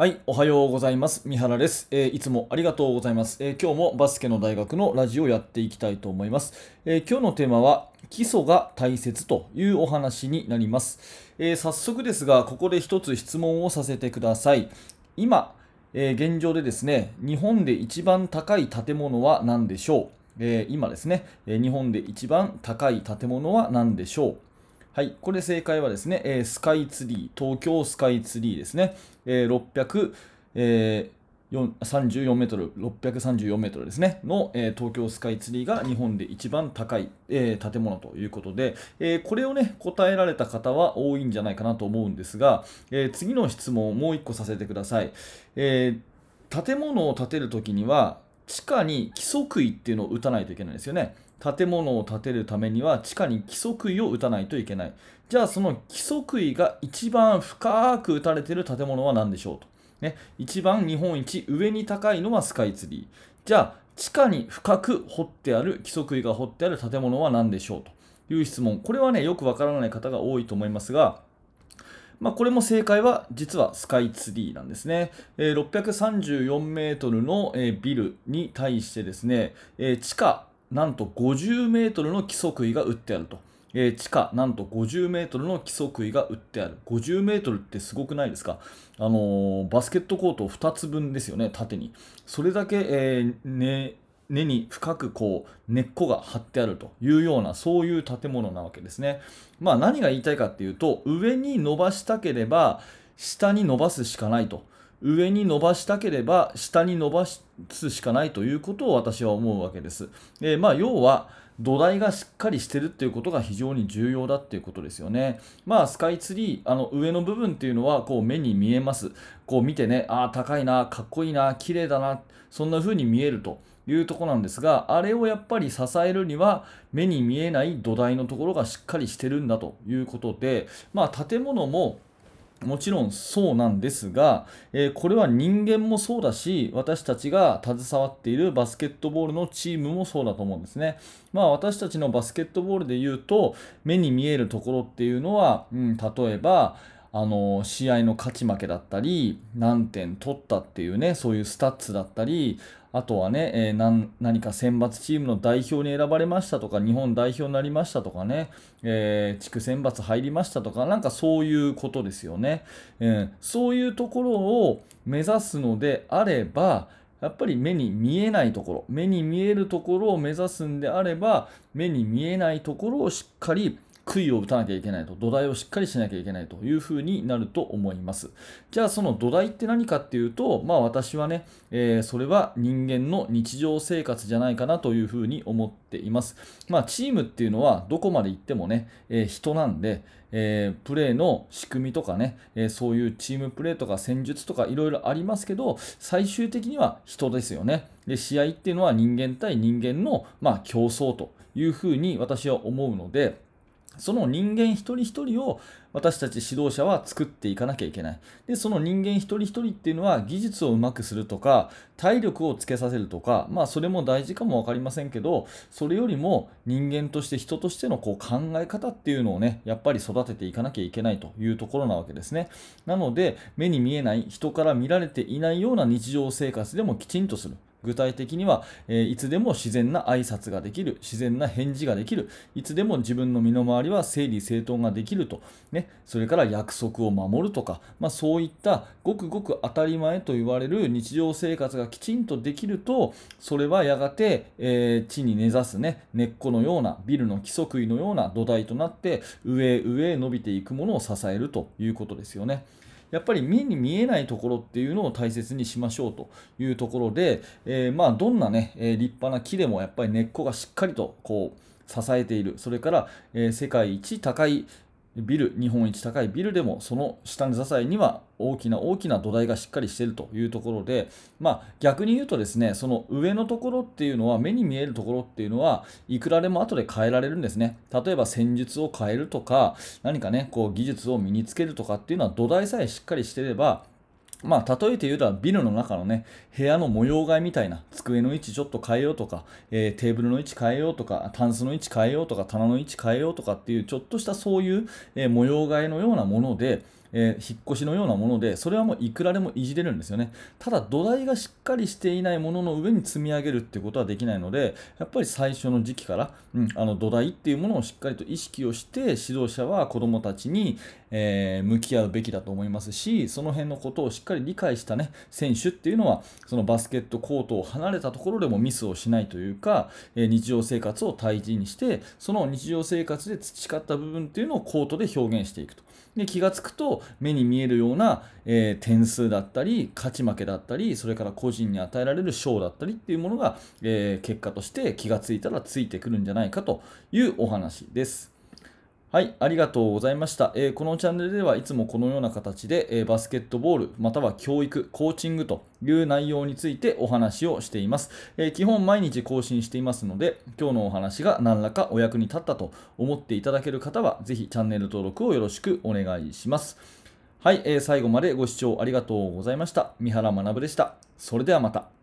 はい、おはようございます。三原です、えー、いつもありがとうございます、えー、今日もバスケの大学のラジオをやっていきたいと思います。えー、今日のテーマは基礎が大切というお話になります。え早速ですが、ここで一つ質問をさせてください。今、え現状でですね、日本で一番高い建物は何でしょう、え今ですね、え日本で一番高い建物は何でしょう？はい、これ正解はですね、えー、スカイツリー、東京スカイツリーですね、えー、634メートル、634メートルですね、の、えー、東京スカイツリーが日本で一番高い、えー、建物ということで、えー、これをね、答えられた方は多いんじゃないかなと思うんですが、えー、次の質問をもう1個させてください。えー、建物を建てるときには、地下に規則位っていうのを打たないといけないですよね。建物を建てるためには地下に規則位を打たないといけない。じゃあその規則位が一番深く打たれている建物は何でしょうと。ね、一番日本一上に高いのはスカイツリー。じゃあ地下に深く掘ってある規則位が掘ってある建物は何でしょうという質問。これはね、よくわからない方が多いと思いますが、まあ、これも正解は実はスカイツリーなんですね。えー、634メートルの、えー、ビルに対してですね、えー、地下なんと50メートルの規則位が打ってあると。えー、地下なんと50メートルの規則位が打ってある。50メートルってすごくないですか？あのー、バスケットコート2つ分ですよね、縦に。それだけ、えー、ね、根に深くこう根っこが張ってあるというようなそういう建物なわけですね。まあ何が言いたいかっていうと上に伸ばしたければ下に伸ばすしかないと上に伸ばしたければ下に伸ばすしかないということを私は思うわけです。でまあ、要は土台がしっかりしてるっていうことが非常に重要だっていうことですよね。まあスカイツリー、あの上の部分っていうのはこう目に見えます。こう見てね、ああ高いな、かっこいいな、綺麗だな、そんな風に見えるというとこなんですが、あれをやっぱり支えるには目に見えない土台のところがしっかりしてるんだということで、まあ建物ももちろんそうなんですが、えー、これは人間もそうだし、私たちが携わっているバスケットボールのチームもそうだと思うんですね。まあ私たちのバスケットボールで言うと、目に見えるところっていうのは、うん、例えば、あの試合の勝ち負けだったり何点取ったっていうねそういうスタッツだったりあとはね、えー、何か選抜チームの代表に選ばれましたとか日本代表になりましたとかね、えー、地区選抜入りましたとかなんかそういうことですよね、えー、そういうところを目指すのであればやっぱり目に見えないところ目に見えるところを目指すんであれば目に見えないところをしっかり杭を打たなきゃいけないと、土台をしっかりしなきゃいけないというふうになると思います。じゃあその土台って何かっていうと、まあ私はね、えー、それは人間の日常生活じゃないかなというふうに思っています。まあチームっていうのはどこまで行ってもね、えー、人なんで、えー、プレーの仕組みとかね、えそういうチームプレーとか戦術とかいろいろありますけど、最終的には人ですよね。で、試合っていうのは人間対人間の、まあ、競争というふうに私は思うので、その人間一人一人を私たち指導者は作っていかなきゃいけない。で、その人間一人一人っていうのは技術をうまくするとか、体力をつけさせるとか、まあそれも大事かも分かりませんけど、それよりも人間として人としてのこう考え方っていうのをね、やっぱり育てていかなきゃいけないというところなわけですね。なので、目に見えない人から見られていないような日常生活でもきちんとする。具体的には、えー、いつでも自然な挨拶ができる、自然な返事ができる、いつでも自分の身の回りは整理整頓ができると、ね、それから約束を守るとか、まあ、そういったごくごく当たり前と言われる日常生活がきちんとできると、それはやがて、えー、地に根ざす、ね、根っこのような、ビルの規則位のような土台となって、上へ上へ伸びていくものを支えるということですよね。やっぱり目に見えないところっていうのを大切にしましょうというところで、えー、まあどんなね、え立派な木でもやっぱり根っこがしっかりとこう支えている。それから、え世界一高いビル、日本一高いビルでも、その下の支えには大きな大きな土台がしっかりしているというところで、まあ、逆に言うとですね、その上のところっていうのは、目に見えるところっていうのは、いくらでも後で変えられるんですね。例えば戦術を変えるとか、何かね、こう技術を身につけるとかっていうのは土台さえしっかりしていれば、まあ、例えて言うとビルの中のね、部屋の模様替えみたいな、机の位置ちょっと変えようとか、えー、テーブルの位置変えようとか、タンスの位置変えようとか、棚の位置変えようとかっていう、ちょっとしたそういう、えー、模様替えのようなもので、えー引っ越しのようなもので、それはもういくらでもいじれるんですよね。ただ土台がしっかりしていないものの上に積み上げるっていうことはできないので、やっぱり最初の時期から、うん、あの土台っていうものをしっかりと意識をして、指導者は子どもたちに、えー向き合うべきだと思いますし、その辺のことをしっかり理解したね、選手っていうのは、そのバスケットコートを離れたところでもミスをしないというか、えー日常生活を大事にして、その日常生活で培った部分っていうのをコートで表現していくと。で気が付くと目に見えるような、えー点数だったり勝ち負けだったりそれから個人に与えられる賞だったりっていうものが、えー結果として気が付いたらついてくるんじゃないかというお話です。はい、ありがとうございました、えーこのチャンネルではいつもこのような形で、えーバスケットボールまたは教育、コーチングという内容についてお話をしています。えー基本毎日更新していますので、今日のお話が何らかお役に立ったと思っていただける方は、ぜひチャンネル登録をよろしくお願いします。はい、えー最後までご視聴ありがとうございました。三原学でした。それではまた。